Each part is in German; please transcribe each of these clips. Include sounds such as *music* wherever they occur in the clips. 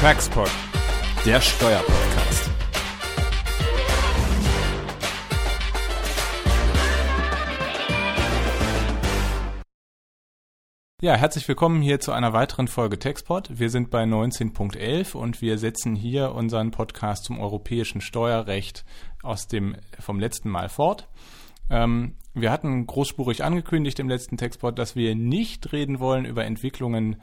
Taxpod, der Steuerpodcast. Ja, herzlich willkommen hier zu einer weiteren Folge Taxpod. Wir sind bei 19.11 und wir setzen hier unseren Podcast zum europäischen Steuerrecht aus dem vom letzten Mal fort. Ähm, wir hatten großspurig angekündigt im letzten Textpod, dass wir nicht reden wollen über Entwicklungen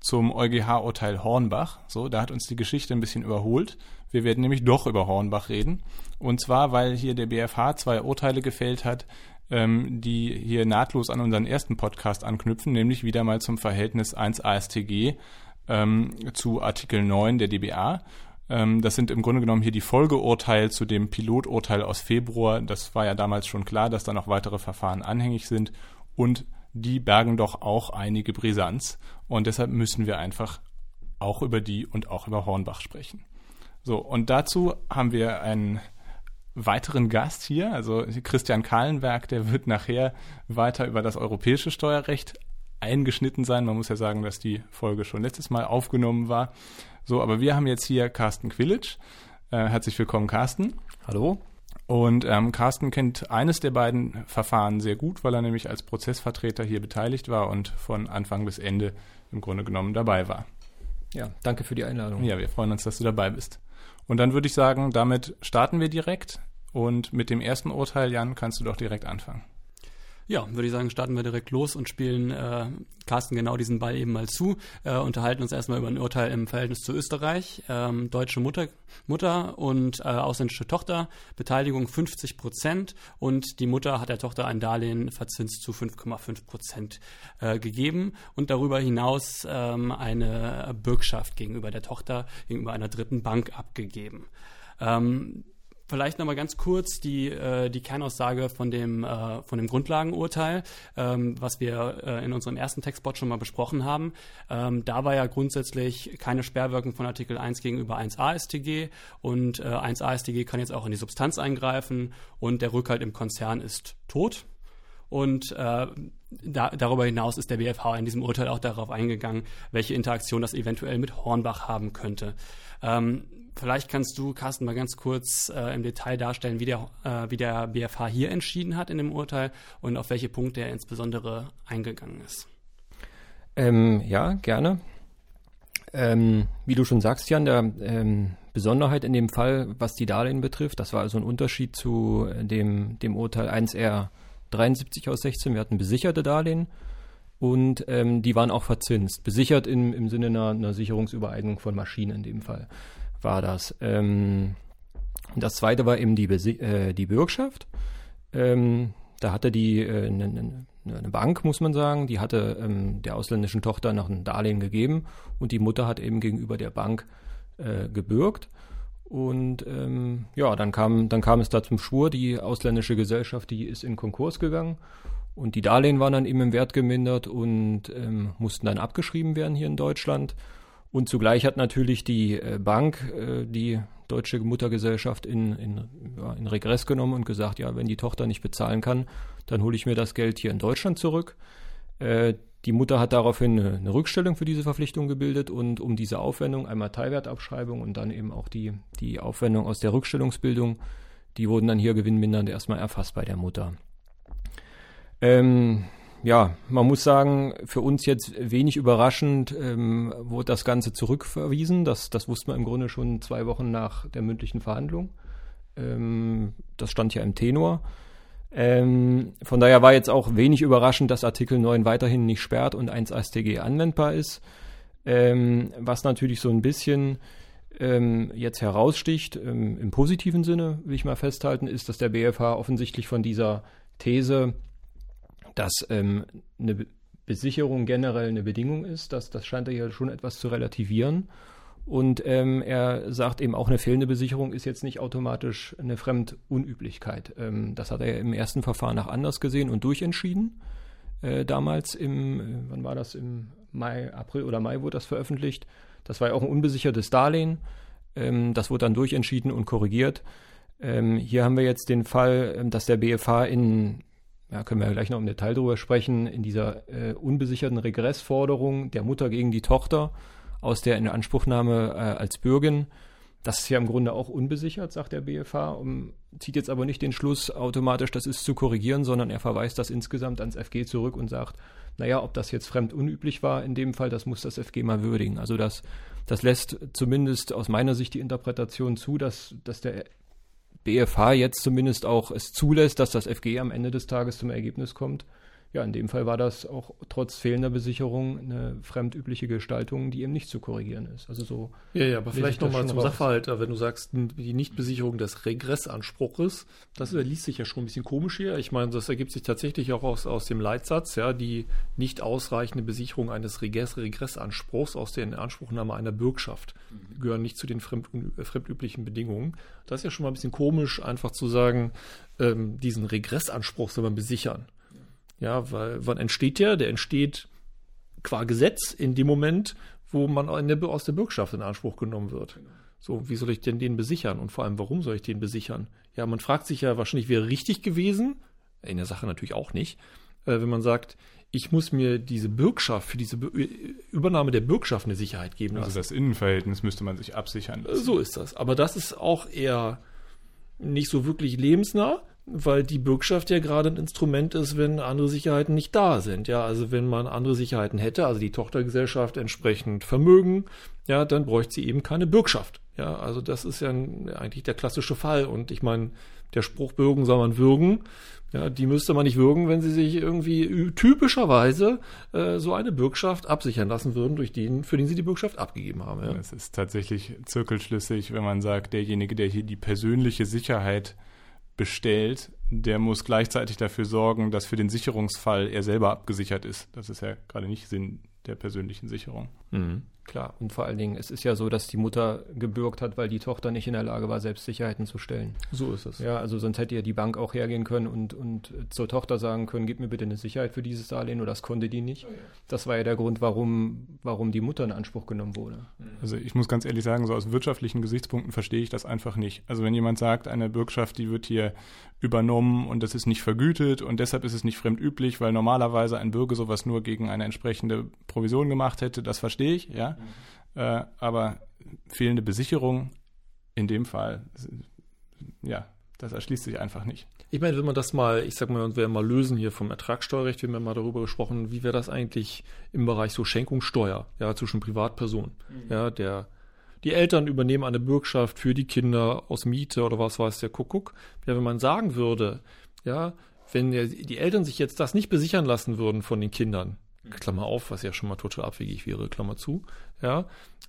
zum EuGH-Urteil Hornbach. So, da hat uns die Geschichte ein bisschen überholt. Wir werden nämlich doch über Hornbach reden. Und zwar, weil hier der BFH zwei Urteile gefällt hat, ähm, die hier nahtlos an unseren ersten Podcast anknüpfen, nämlich wieder mal zum Verhältnis 1 ASTG ähm, zu Artikel 9 der DBA. Ähm, das sind im Grunde genommen hier die Folgeurteile zu dem Piloturteil aus Februar. Das war ja damals schon klar, dass da noch weitere Verfahren anhängig sind und die bergen doch auch einige Brisanz. Und deshalb müssen wir einfach auch über die und auch über Hornbach sprechen. So, und dazu haben wir einen weiteren Gast hier, also Christian Kahlenberg, der wird nachher weiter über das europäische Steuerrecht eingeschnitten sein. Man muss ja sagen, dass die Folge schon letztes Mal aufgenommen war. So, aber wir haben jetzt hier Carsten Quillitsch. Äh, herzlich willkommen, Carsten. Hallo. Und ähm, Carsten kennt eines der beiden Verfahren sehr gut, weil er nämlich als Prozessvertreter hier beteiligt war und von Anfang bis Ende im Grunde genommen dabei war. Ja, danke für die Einladung. Ja, wir freuen uns, dass du dabei bist. Und dann würde ich sagen, damit starten wir direkt. Und mit dem ersten Urteil, Jan, kannst du doch direkt anfangen. Ja, würde ich sagen, starten wir direkt los und spielen äh, Carsten genau diesen Ball eben mal zu. Äh, unterhalten uns erstmal über ein Urteil im Verhältnis zu Österreich. Ähm, deutsche Mutter, Mutter und äh, ausländische Tochter, Beteiligung 50 Prozent und die Mutter hat der Tochter ein Darlehen verzinst zu 5,5 Prozent äh, gegeben und darüber hinaus ähm, eine Bürgschaft gegenüber der Tochter, gegenüber einer dritten Bank abgegeben. Ähm, Vielleicht nochmal ganz kurz die, äh, die Kernaussage von dem, äh, von dem Grundlagenurteil, ähm, was wir äh, in unserem ersten Textbot schon mal besprochen haben. Ähm, da war ja grundsätzlich keine Sperrwirkung von Artikel 1 gegenüber 1 AStG und äh, 1 AStG kann jetzt auch in die Substanz eingreifen und der Rückhalt im Konzern ist tot. Und da, darüber hinaus ist der BFH in diesem Urteil auch darauf eingegangen, welche Interaktion das eventuell mit Hornbach haben könnte. Ähm, Vielleicht kannst du, Carsten, mal ganz kurz äh, im Detail darstellen, wie der, äh, wie der BFH hier entschieden hat in dem Urteil und auf welche Punkte er insbesondere eingegangen ist. Ähm, ja, gerne. Ähm, wie du schon sagst, Jan, der ähm, Besonderheit in dem Fall, was die Darlehen betrifft, das war also ein Unterschied zu dem, dem Urteil 1R 73 aus 16. Wir hatten besicherte Darlehen und ähm, die waren auch verzinst. Besichert im, im Sinne einer, einer Sicherungsübereignung von Maschinen in dem Fall war das. Ähm, das zweite war eben die, äh, die Bürgschaft. Ähm, da hatte die äh, eine, ne, ne Bank, muss man sagen, die hatte ähm, der ausländischen Tochter noch ein Darlehen gegeben und die Mutter hat eben gegenüber der Bank äh, gebürgt. Und ähm, ja, dann kam, dann kam es da zum Schwur, die ausländische Gesellschaft, die ist in Konkurs gegangen und die Darlehen waren dann eben im Wert gemindert und ähm, mussten dann abgeschrieben werden hier in Deutschland. Und zugleich hat natürlich die äh, Bank äh, die deutsche Muttergesellschaft in, in, ja, in Regress genommen und gesagt, ja, wenn die Tochter nicht bezahlen kann, dann hole ich mir das Geld hier in Deutschland zurück. Äh, die Mutter hat daraufhin eine, Rückstellung für diese Verpflichtung gebildet und um diese Aufwendung, einmal Teilwertabschreibung und dann eben auch die, die Aufwendung aus der Rückstellungsbildung, die wurden dann hier gewinnmindernd erstmal erfasst bei der Mutter. Ähm, ja, man muss sagen, für uns jetzt wenig überraschend ähm, wurde das Ganze zurückverwiesen. Das, das wusste man im Grunde schon zwei Wochen nach der mündlichen Verhandlung. Ähm, das stand ja im Tenor. Ähm, von daher war jetzt auch wenig überraschend, dass Artikel 9 weiterhin nicht sperrt und 1 StG anwendbar ist. Ähm, was natürlich so ein bisschen ähm, jetzt heraussticht, ähm, im positiven Sinne, will ich mal festhalten, ist, dass der BFH offensichtlich von dieser These dass ähm, eine Besicherung generell eine Bedingung ist. Das, das scheint er ja schon etwas zu relativieren. Und ähm, er sagt eben auch, eine fehlende Besicherung ist jetzt nicht automatisch eine Fremdunüblichkeit. Ähm, das hat er ja im ersten Verfahren nach anders gesehen und durchentschieden. Äh, damals im, äh, wann war das, im Mai, April oder Mai wurde das veröffentlicht. Das war ja auch ein unbesichertes Darlehen. Ähm, das wurde dann durchentschieden und korrigiert. Ähm, hier haben wir jetzt den Fall, ähm, dass der BFH in ja, können wir gleich noch im Detail drüber sprechen, in dieser äh, unbesicherten Regressforderung der Mutter gegen die Tochter aus der Inanspruchnahme äh, als Bürgin. Das ist ja im Grunde auch unbesichert, sagt der BFH, um, zieht jetzt aber nicht den Schluss automatisch, das ist zu korrigieren, sondern er verweist das insgesamt ans FG zurück und sagt, naja, ob das jetzt fremd unüblich war in dem Fall, das muss das FG mal würdigen. Also das, das lässt zumindest aus meiner Sicht die Interpretation zu, dass, dass der BFH jetzt zumindest auch es zulässt, dass das FG am Ende des Tages zum Ergebnis kommt, ja, in dem Fall war das auch trotz fehlender Besicherung eine fremdübliche Gestaltung, die eben nicht zu korrigieren ist. Also so. Ja, ja, aber vielleicht nochmal zum raus. Sachverhalt, wenn du sagst, die Nichtbesicherung des Regressanspruches, das liest sich ja schon ein bisschen komisch hier. Ich meine, das ergibt sich tatsächlich auch aus, aus dem Leitsatz, ja, die nicht ausreichende Besicherung eines Regress Regressanspruchs aus der Inanspruchnahme einer Bürgschaft mhm. gehören nicht zu den fremd, fremdüblichen Bedingungen. Das ist ja schon mal ein bisschen komisch, einfach zu sagen, ähm, diesen Regressanspruch soll man besichern. Ja, weil wann entsteht der? Der entsteht qua Gesetz in dem Moment, wo man aus der Bürgschaft in Anspruch genommen wird. So, wie soll ich denn den besichern? Und vor allem, warum soll ich den besichern? Ja, man fragt sich ja wahrscheinlich, wäre richtig gewesen, in der Sache natürlich auch nicht, äh, wenn man sagt, ich muss mir diese Bürgschaft, für diese Übernahme der Bürgschaft eine Sicherheit geben lassen. Also das Innenverhältnis müsste man sich absichern lassen. So ist das. Aber das ist auch eher nicht so wirklich lebensnah, weil die Bürgschaft ja gerade ein Instrument ist, wenn andere Sicherheiten nicht da sind. Ja, also wenn man andere Sicherheiten hätte, also die Tochtergesellschaft entsprechend Vermögen, ja, dann bräuchte sie eben keine Bürgschaft. Ja, also das ist ja eigentlich der klassische Fall. Und ich meine, der Spruch bürgen soll man würgen. Ja, die müsste man nicht würgen, wenn sie sich irgendwie typischerweise äh, so eine Bürgschaft absichern lassen würden, durch den, für den sie die Bürgschaft abgegeben haben. Ja. Es ist tatsächlich zirkelschlüssig, wenn man sagt, derjenige, der hier die persönliche Sicherheit bestellt, der muss gleichzeitig dafür sorgen, dass für den Sicherungsfall er selber abgesichert ist. Das ist ja gerade nicht Sinn der persönlichen Sicherung. Mhm. Klar, und vor allen Dingen, es ist ja so, dass die Mutter gebürgt hat, weil die Tochter nicht in der Lage war, Selbstsicherheiten zu stellen. So ist es. Ja, also sonst hätte ja die Bank auch hergehen können und, und zur Tochter sagen können, gib mir bitte eine Sicherheit für dieses Darlehen, oder das konnte die nicht. Das war ja der Grund, warum, warum die Mutter in Anspruch genommen wurde. Also ich muss ganz ehrlich sagen, so aus wirtschaftlichen Gesichtspunkten verstehe ich das einfach nicht. Also wenn jemand sagt, eine Bürgschaft, die wird hier übernommen und das ist nicht vergütet und deshalb ist es nicht fremdüblich, weil normalerweise ein Bürger sowas nur gegen eine entsprechende Provision gemacht hätte, das verstehe ich, ja. Mhm. Äh, aber fehlende Besicherung in dem Fall, ja, das erschließt sich einfach nicht. Ich meine, wenn man das mal, ich sag mal, und wir mal lösen hier vom Ertragssteuerrecht, wir haben ja mal darüber gesprochen, wie wäre das eigentlich im Bereich so Schenkungssteuer, ja, zwischen Privatpersonen, mhm. ja, der die Eltern übernehmen eine Bürgschaft für die Kinder aus Miete oder was weiß der Kuckuck. Ja, wenn man sagen würde, ja, wenn die Eltern sich jetzt das nicht besichern lassen würden von den Kindern, Klammer auf, was ja schon mal total abwegig wäre, Klammer zu, ja,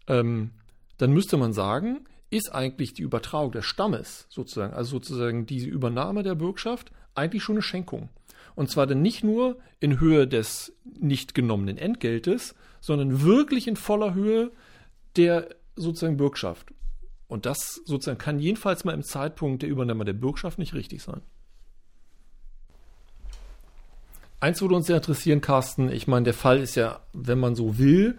ähm, dann müsste man sagen, ist eigentlich die Übertragung des Stammes sozusagen, also sozusagen diese Übernahme der Bürgschaft, eigentlich schon eine Schenkung. Und zwar dann nicht nur in Höhe des nicht genommenen Entgeltes, sondern wirklich in voller Höhe der sozusagen Bürgschaft. Und das sozusagen kann jedenfalls mal im Zeitpunkt der Übernahme der Bürgschaft nicht richtig sein. Eins würde uns sehr interessieren, Carsten. Ich meine, der Fall ist ja, wenn man so will,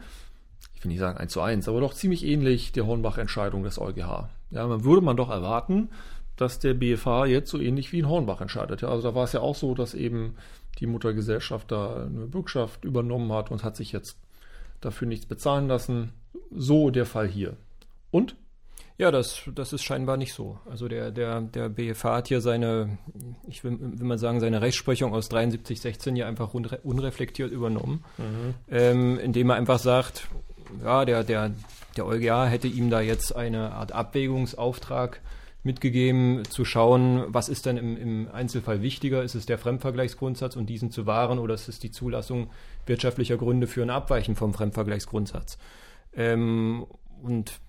ich will nicht sagen eins zu eins, aber doch ziemlich ähnlich der Hornbach-Entscheidung des EuGH. Ja, man würde man doch erwarten, dass der BFH jetzt so ähnlich wie in Hornbach entscheidet. Ja, also da war es ja auch so, dass eben die Muttergesellschaft da eine Bürgschaft übernommen hat und hat sich jetzt dafür nichts bezahlen lassen. So der Fall hier. Und? Ja, das, das ist scheinbar nicht so. Also der, der, der BFH hat hier seine, ich will, will mal sagen, seine Rechtsprechung aus 7316 hier einfach unreflektiert übernommen, mhm. ähm, indem er einfach sagt, ja, der, der, der EuGH hätte ihm da jetzt eine Art Abwägungsauftrag mitgegeben, zu schauen, was ist denn im, im Einzelfall wichtiger? Ist es der Fremdvergleichsgrundsatz und diesen zu wahren oder ist es die Zulassung wirtschaftlicher Gründe für ein Abweichen vom Fremdvergleichsgrundsatz? Ähm, und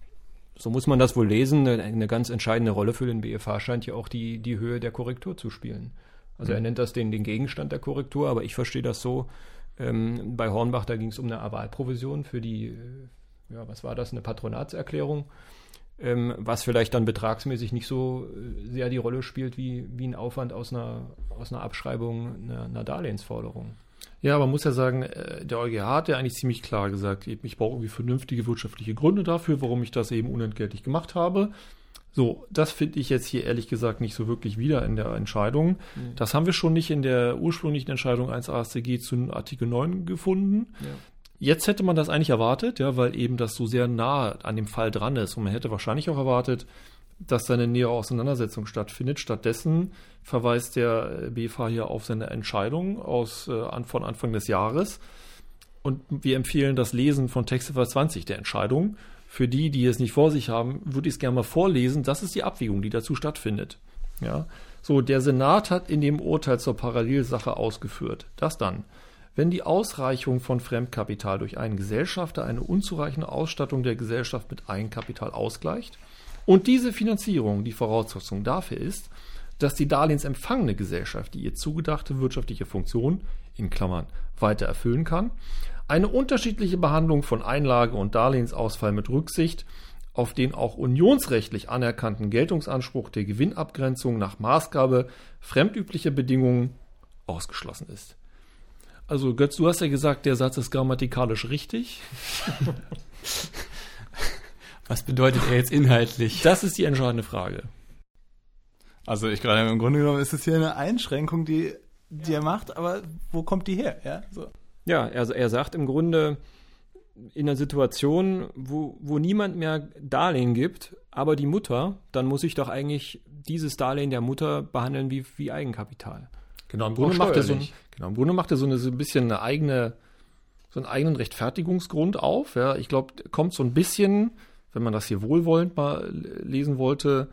so muss man das wohl lesen. Eine, eine, ganz entscheidende Rolle für den BFH scheint ja auch die, die Höhe der Korrektur zu spielen. Also mhm. er nennt das den, den Gegenstand der Korrektur, aber ich verstehe das so. Ähm, bei Hornbach, da ging es um eine Avalprovision für die, äh, ja, was war das, eine Patronatserklärung ähm, was vielleicht dann betragsmäßig nicht so äh, sehr die Rolle spielt wie, wie ein Aufwand aus einer, aus einer Abschreibung einer, einer Darlehensforderung. Ja, man muss ja sagen, äh, der EuGH hat ja eigentlich ziemlich klar gesagt, ich brauche irgendwie vernünftige wirtschaftliche Gründe dafür, warum ich das eben unentgeltlich gemacht habe. So, das finde ich jetzt hier ehrlich gesagt nicht so wirklich wieder in der Entscheidung. Mhm. Das haben wir schon nicht in der ursprünglichen Entscheidung 1 AStG zu Artikel 9 gefunden. Ja. Jetzt hätte man das eigentlich erwartet, ja, weil eben das so sehr nah an dem Fall dran ist. Und man hätte wahrscheinlich auch erwartet, dass seine nähere Auseinandersetzung stattfindet. Stattdessen verweist der BFH hier auf seine Entscheidung aus, äh, von Anfang des Jahres. Und wir empfehlen das Lesen von Textziffer 20 der Entscheidung. Für die, die es nicht vor sich haben, würde ich es gerne mal vorlesen. Das ist die Abwägung, die dazu stattfindet. Ja. So, der Senat hat in dem Urteil zur Parallelsache ausgeführt, dass dann, wenn die Ausreichung von Fremdkapital durch einen Gesellschafter eine unzureichende Ausstattung der Gesellschaft mit Eigenkapital ausgleicht und diese Finanzierung die Voraussetzung dafür ist, dass die darlehensempfangene Gesellschaft die ihr zugedachte wirtschaftliche Funktion in Klammern weiter erfüllen kann, eine unterschiedliche Behandlung von Einlage und Darlehensausfall mit Rücksicht auf den auch unionsrechtlich anerkannten Geltungsanspruch der Gewinnabgrenzung nach Maßgabe fremdüblicher Bedingungen ausgeschlossen ist. Also Götz, du hast ja gesagt, der Satz ist grammatikalisch richtig. *laughs* Was bedeutet er jetzt inhaltlich? Das ist die entscheidende Frage. Also ich gerade im Grunde genommen ist es hier eine Einschränkung, die, die er macht, aber wo kommt die her? Ja, so. ja also er sagt im Grunde, in einer Situation, wo, wo niemand mehr Darlehen gibt, aber die Mutter, dann muss ich doch eigentlich dieses Darlehen der Mutter behandeln wie, wie Eigenkapital. Genau, im Grunde, macht er so, genau, im Grunde macht er so, eine, so ein bisschen eine eigene, so einen eigenen Rechtfertigungsgrund auf. Ja. Ich glaube, kommt so ein bisschen, wenn man das hier wohlwollend mal lesen wollte,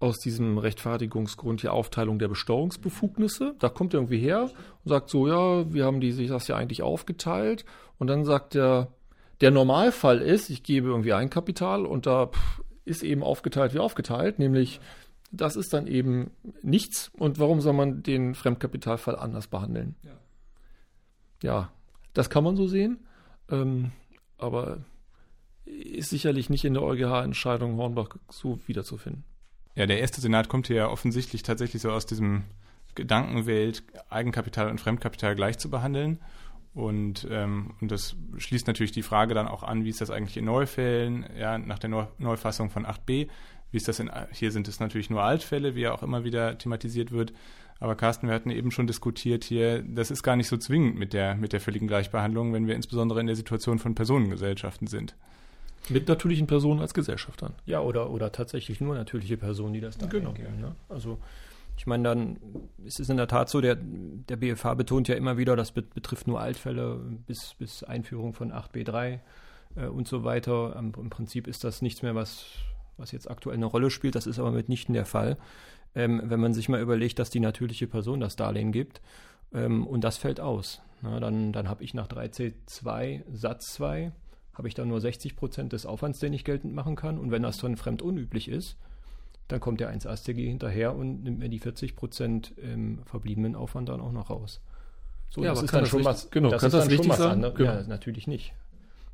aus diesem Rechtfertigungsgrund die Aufteilung der Besteuerungsbefugnisse. Da kommt er irgendwie her und sagt so, ja, wir haben die, sich das ja eigentlich aufgeteilt. Und dann sagt er, der Normalfall ist, ich gebe irgendwie Eigenkapital und da ist eben aufgeteilt wie aufgeteilt, nämlich das ist dann eben nichts. Und warum soll man den Fremdkapitalfall anders behandeln? Ja, ja das kann man so sehen, ähm, aber ist sicherlich nicht in der EuGH-Entscheidung Hornbach so wiederzufinden. Ja, der erste Senat kommt hier ja offensichtlich tatsächlich so aus diesem Gedankenwelt, Eigenkapital und Fremdkapital gleich zu behandeln. Und, ähm, und das schließt natürlich die Frage dann auch an, wie ist das eigentlich in Neufällen, ja, nach der Neu Neufassung von 8b, wie ist das in, hier sind es natürlich nur Altfälle, wie ja auch immer wieder thematisiert wird. Aber Carsten, wir hatten eben schon diskutiert hier, das ist gar nicht so zwingend mit der, mit der völligen Gleichbehandlung, wenn wir insbesondere in der Situation von Personengesellschaften sind. Mit natürlichen Personen als Gesellschaftern. Ja, oder, oder tatsächlich nur natürliche Personen, die das da genau. geben. Ne? Also ich meine, dann ist es in der Tat so, der, der BFH betont ja immer wieder, das betrifft nur Altfälle bis, bis Einführung von 8b3 äh, und so weiter. Im, Im, Prinzip ist das nichts mehr, was, was jetzt aktuell eine Rolle spielt. Das ist aber mitnichten der Fall. Ähm, wenn man sich mal überlegt, dass die natürliche Person das Darlehen gibt ähm, und das fällt aus. Na, dann dann habe ich nach 3c2 Satz 2 habe ich dann nur 60 Prozent des Aufwands, den ich geltend machen kann. Und wenn das dann fremd unüblich ist, dann kommt der 1 AStG hinterher und nimmt mir die 40 Prozent im verbliebenen Aufwand dann auch noch raus. So, ja, das ist dann schon was, genau, das ist dann schon was anderes. Genau. Ja, natürlich nicht.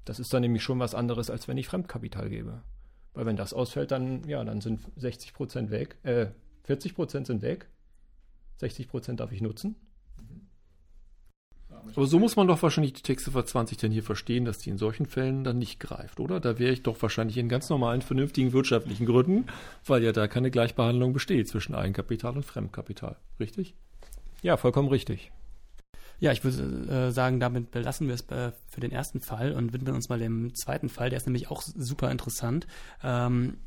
Das ist dann nämlich schon was anderes, als wenn ich Fremdkapital gebe. Weil wenn das ausfällt, dann, ja, dann sind 60 Prozent weg, äh, 40 Prozent sind weg, 60 Prozent darf ich nutzen aber so muss man doch wahrscheinlich die Textziffer 20 denn hier verstehen, dass die in solchen Fällen dann nicht greift, oder? Da wäre ich doch wahrscheinlich in ganz normalen, vernünftigen wirtschaftlichen Gründen, weil ja da keine Gleichbehandlung besteht zwischen Eigenkapital und Fremdkapital. Richtig? Ja, vollkommen richtig. Ja, ich würde äh, sagen, damit belassen wir es äh, für den ersten Fall und widmen uns mal dem zweiten Fall. Der ist nämlich auch super interessant. Ähm,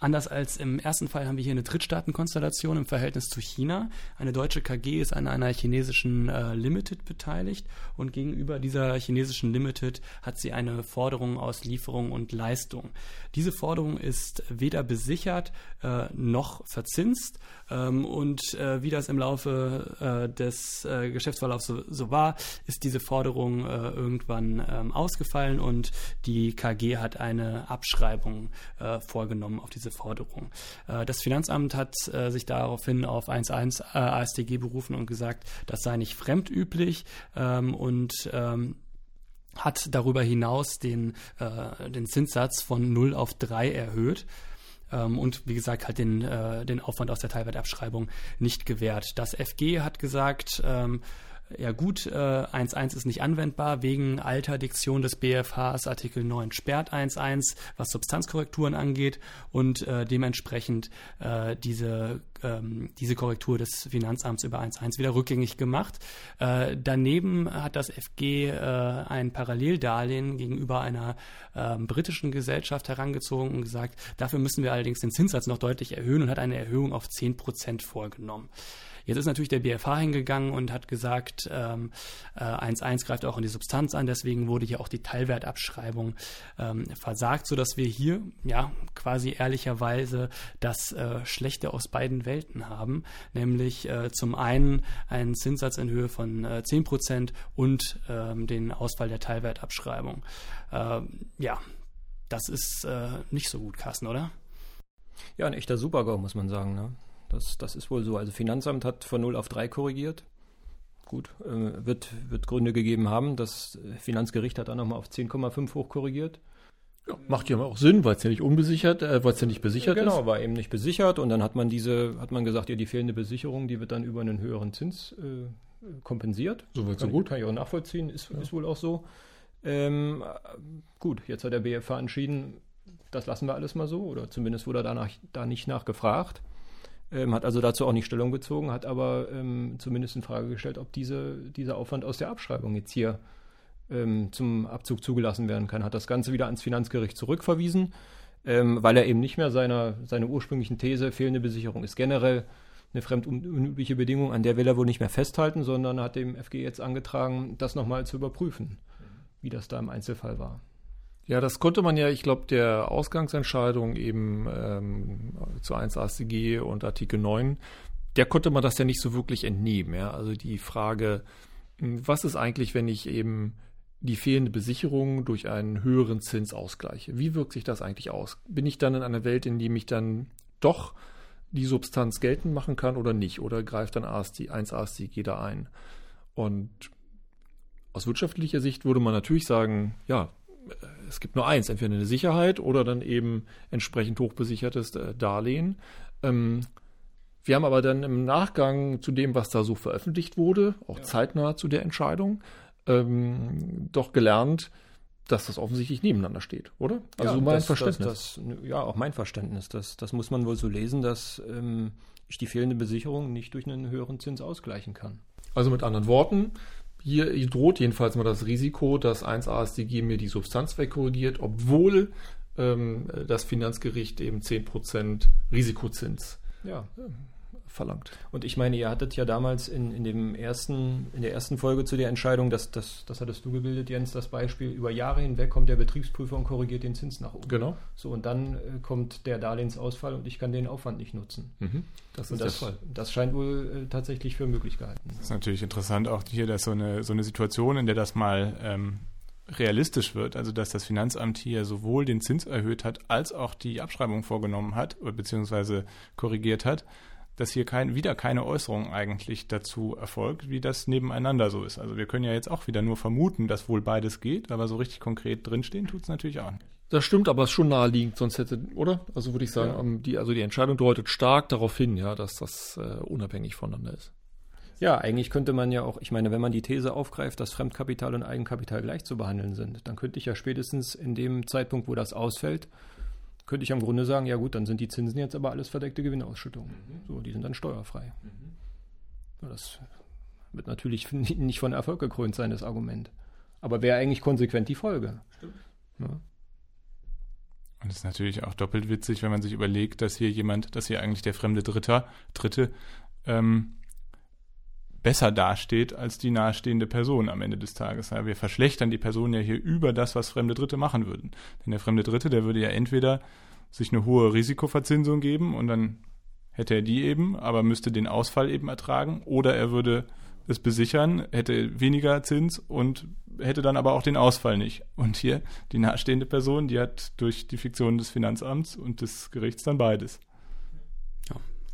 Anders als im ersten Fall haben wir hier eine Drittstaatenkonstellation im Verhältnis zu China. Eine deutsche KG ist an einer chinesischen äh, Limited beteiligt und gegenüber dieser chinesischen Limited hat sie eine Forderung aus Lieferung und Leistung. Diese Forderung ist weder besichert äh, noch verzinst ähm, und äh, wie das im Laufe äh, des äh, Geschäftsverlaufs so, so, war, ist diese Forderung äh, irgendwann ähm, ausgefallen und die KG hat eine Abschreibung vorgenommen auf diese diese Forderung. Äh, das Finanzamt hat äh, sich daraufhin auf 1.1 äh, AStG berufen und gesagt, das sei nicht fremdüblich ähm, und ähm, hat darüber hinaus den, den Zinssatz von 0 auf 3 erhöht ähm, und wie gesagt halt den, den Aufwand aus der Teilwertabschreibung nicht gewährt. Das FG hat gesagt, ja gut, äh, 1.1 ist nicht anwendbar wegen alter Diktion des BFHs. Artikel 9 sperrt 1.1, was Substanzkorrekturen angeht und äh, dementsprechend äh, diese, ähm, diese Korrektur des Finanzamts über 1.1 wieder rückgängig gemacht. Äh, daneben hat das FG äh, ein Paralleldarlehen gegenüber einer äh, britischen Gesellschaft herangezogen und gesagt, dafür müssen wir allerdings den Zinssatz noch deutlich erhöhen und hat eine Erhöhung auf 10 Prozent vorgenommen. Jetzt ist natürlich der BFH hingegangen und hat gesagt, ähm, äh, 1.1 greift auch in die Substanz an, deswegen wurde hier auch die Teilwertabschreibung ähm, versagt, sodass wir hier ja quasi ehrlicherweise das äh, Schlechte aus beiden Welten haben, nämlich äh, zum einen einen Zinssatz in Höhe von äh, 10 Prozent und ähm, den Ausfall der Teilwertabschreibung. Ja, das ist äh, nicht so gut, Carsten, oder? Ja, ein echter Supergau, muss man sagen. Ne? Das, das ist wohl so. Also Finanzamt hat von 0 auf 3 korrigiert. Gut, äh, wird, wird Gründe gegeben haben. Das Finanzgericht hat dann nochmal auf 10,5 hoch korrigiert. Ja, macht ja auch Sinn, weil es ja nicht unbesichert, äh, weil es ja nicht besichert genau, ist. Genau, war eben nicht besichert und dann hat man diese, hat man gesagt, ja, die fehlende Besicherung, die wird dann über einen höheren Zins äh, kompensiert. Soweit so gut. Kann ich auch nachvollziehen, ist, ja. ist wohl auch so. Ähm, gut, jetzt hat der BFH entschieden, das lassen wir alles mal so, oder zumindest wurde danach da nicht nachgefragt. Ähm, hat also dazu auch nicht Stellung bezogen, hat aber ähm, zumindest in Frage gestellt, ob diese, dieser Aufwand aus der Abschreibung jetzt hier ähm, zum Abzug zugelassen werden kann. Hat das Ganze wieder ans Finanzgericht zurückverwiesen, ähm, weil er eben nicht mehr seiner, seiner ursprünglichen These, fehlende Besicherung ist generell eine fremdunübliche Bedingung, an der will er wohl nicht mehr festhalten, sondern hat dem FG jetzt angetragen, das nochmal zu überprüfen, wie das da im Einzelfall war. Ja, das konnte man ja, ich glaube, der Ausgangsentscheidung eben ähm, zu 1 AStG und Artikel 9, der konnte man das ja nicht so wirklich entnehmen. Ja? Also die Frage, hm, was ist eigentlich, wenn ich eben die fehlende Besicherung durch einen höheren Zins ausgleiche? Wie wirkt sich das eigentlich aus? Bin ich dann in einer Welt, in der ich dann doch die Substanz geltend machen kann oder nicht? Oder greift dann 1 AStG da ein? Und aus wirtschaftlicher Sicht würde man natürlich sagen, ja, es gibt nur eins, entweder eine Sicherheit oder dann eben entsprechend hochbesichertes äh, Darlehen. Ähm, wir haben aber dann im Nachgang zu dem, was da so veröffentlicht wurde, auch ja. zeitnah zu der Entscheidung, ähm, doch gelernt, dass das offensichtlich nebeneinander steht, oder? Also ja, mein das, Verständnis. Das, das, ja, auch mein Verständnis. Das, das muss man wohl so lesen, dass ähm, ich die fehlende Besicherung nicht durch einen höheren Zins ausgleichen kann. Also mit anderen Worten, hier droht jedenfalls mal das Risiko, dass 1ASDG mir die Substanz wegkorrigiert, obwohl ähm, das Finanzgericht eben 10% Risikozins ja. Verlangt. Und ich meine, ihr hattet ja damals in, in, dem ersten, in der ersten Folge zu der Entscheidung, das, das, das hattest du gebildet, Jens, das Beispiel, über Jahre hinweg kommt der Betriebsprüfer und korrigiert den Zins nach oben. Genau. So, und dann äh, kommt der Darlehensausfall und ich kann den Aufwand nicht nutzen. Mhm. Das ist das, der Fall. Das scheint wohl äh, tatsächlich für möglich gehalten. Das ist natürlich interessant auch hier, dass so eine, so eine Situation, in der das mal ähm, realistisch wird, also dass das Finanzamt hier sowohl den Zins erhöht hat, als auch die Abschreibung vorgenommen hat, beziehungsweise korrigiert hat, dass hier kein, wieder keine Äußerung eigentlich dazu erfolgt, wie das nebeneinander so ist. Also wir können ja jetzt auch wieder nur vermuten, dass wohl beides geht, aber so richtig konkret drinstehen tut es natürlich auch nicht. Das stimmt, aber es ist schon naheliegend, sonst hätte, oder? Also würde ich sagen, ja. Ähm, die, also die Entscheidung deutet stark darauf hin, ja, dass das äh, unabhängig voneinander ist. Ja, eigentlich könnte man ja auch, ich meine, wenn man die These aufgreift, dass Fremdkapital und Eigenkapital gleich zu behandeln sind, dann könnte ich ja spätestens in dem Zeitpunkt, wo das ausfällt, könnte ich am Grunde sagen, ja gut, dann sind die Zinsen jetzt aber alles verdeckte Gewinnausschüttungen. Mhm. So, die sind dann steuerfrei. Mhm. Ja, das wird natürlich *laughs* nicht von Erfolg gekrönt sein, das Argument. Aber wäre eigentlich konsequent die Folge. Stimmt. Ja. Und es ist natürlich auch doppelt witzig, wenn man sich überlegt, dass hier jemand, dass hier eigentlich der fremde Dritter, Dritte, ähm, besser dasteht als die nahestehende Person am Ende des Tages. Ja, wir verschlechtern die Person ja hier über das, was fremde Dritte machen würden. Denn der fremde Dritte, der würde ja entweder sich eine hohe Risikoverzinsung geben und dann hätte er die eben, aber müsste den Ausfall eben ertragen, oder er würde es besichern, hätte weniger Zins und hätte dann aber auch den Ausfall nicht. Und hier die nahestehende Person, die hat durch die Fiktion des Finanzamts und des Gerichts dann beides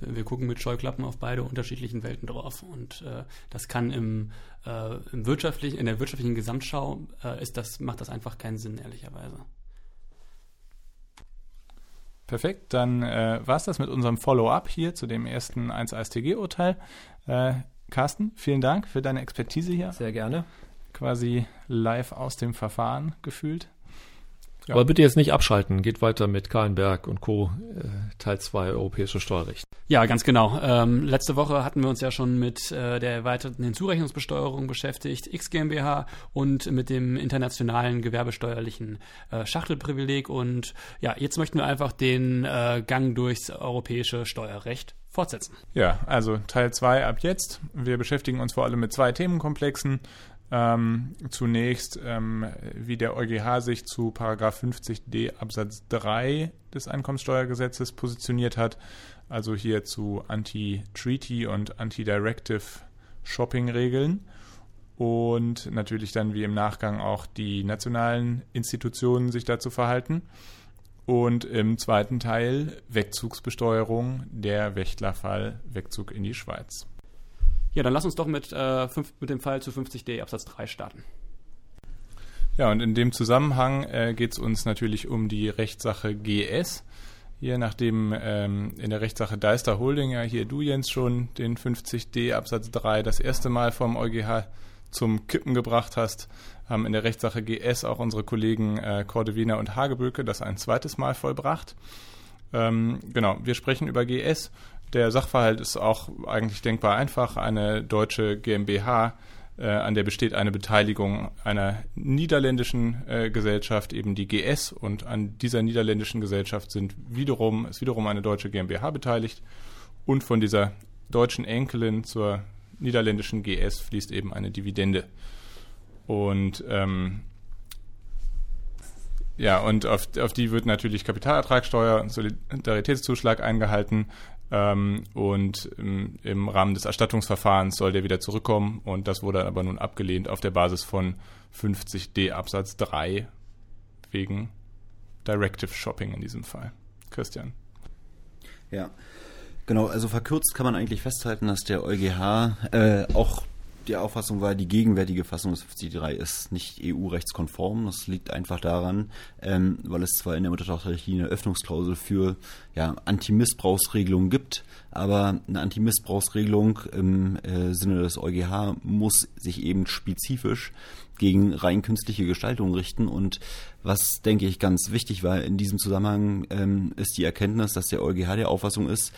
wir gucken mit Scheuklappen auf beide unterschiedlichen Welten drauf. Und äh, das kann im, äh, im wirtschaftlichen, in der wirtschaftlichen Gesamtschau äh, ist das, macht das einfach keinen Sinn, ehrlicherweise. Perfekt, dann äh, war es das mit unserem Follow-up hier zu dem ersten 1 ASTG-Urteil. Äh, Carsten, vielen Dank für deine Expertise hier. Sehr gerne. Quasi live aus dem Verfahren gefühlt. Ja. Aber bitte jetzt nicht abschalten. Geht weiter mit Kahlenberg und Co. Äh, Teil 2 Europäische Steuerrecht. Ja, ganz genau. Ähm, letzte Woche hatten wir uns ja schon mit äh, der erweiterten Hinzurechnungsbesteuerung beschäftigt, X GmbH und mit dem internationalen gewerbesteuerlichen äh, Schachtelprivileg. Und ja, jetzt möchten wir einfach den äh, Gang durchs europäische Steuerrecht fortsetzen. Ja, also Teil 2 ab jetzt. Wir beschäftigen uns vor allem mit zwei Themenkomplexen. Ähm, zunächst, ähm, wie der EuGH sich zu Paragraph 50d Absatz 3 des Einkommenssteuergesetzes positioniert hat, also hier zu Anti-Treaty und Anti-Directive Shopping-Regeln und natürlich dann wie im Nachgang auch die nationalen Institutionen sich dazu verhalten. Und im zweiten Teil Wegzugsbesteuerung, der Wächtlerfall, Wegzug in die Schweiz. Ja, dann lass uns doch mit, äh, fünf, mit dem Fall zu 50d Absatz 3 starten. Ja, und in dem Zusammenhang äh, geht es uns natürlich um die Rechtssache GS. Hier, nachdem ähm, in der Rechtssache Deister Holding ja hier du, Jens, schon den 50d Absatz 3 das erste Mal vom EuGH zum Kippen gebracht hast, haben in der Rechtssache GS auch unsere Kollegen äh, Cordewiner und Hageböke das ein zweites Mal vollbracht. Ähm, genau, wir sprechen über GS der Sachverhalt ist auch eigentlich denkbar einfach. Eine deutsche GmbH, äh, an der besteht eine Beteiligung einer niederländischen äh, Gesellschaft, eben die GS, und an dieser niederländischen Gesellschaft sind wiederum, ist wiederum eine deutsche GmbH beteiligt. Und von dieser deutschen Enkelin zur niederländischen GS fließt eben eine Dividende. Und ähm, ja, und auf, auf die wird natürlich Kapitalertragssteuer und Solidaritätszuschlag eingehalten. Ähm, und im, im, Rahmen des Erstattungsverfahrens soll der wieder zurückkommen. Und das wurde aber nun abgelehnt auf der Basis von 50d Absatz 3 wegen Directive Shopping in diesem Fall. Christian. Ja, genau. Also verkürzt kann man eigentlich festhalten, dass der EuGH äh, auch die Auffassung war, die gegenwärtige Fassung des 50.3 ist nicht EU-rechtskonform. Das liegt einfach daran, ähm, weil es zwar in der Muttertochterrichtlinie eine Öffnungsklausel für ja, Anti-Missbrauchsregelungen gibt, aber eine Anti-Missbrauchsregelung im äh, Sinne des EuGH muss sich eben spezifisch gegen rein künstliche Gestaltung richten. Und was, denke ich, ganz wichtig war in diesem Zusammenhang, ähm, ist die Erkenntnis, dass der EuGH der Auffassung ist,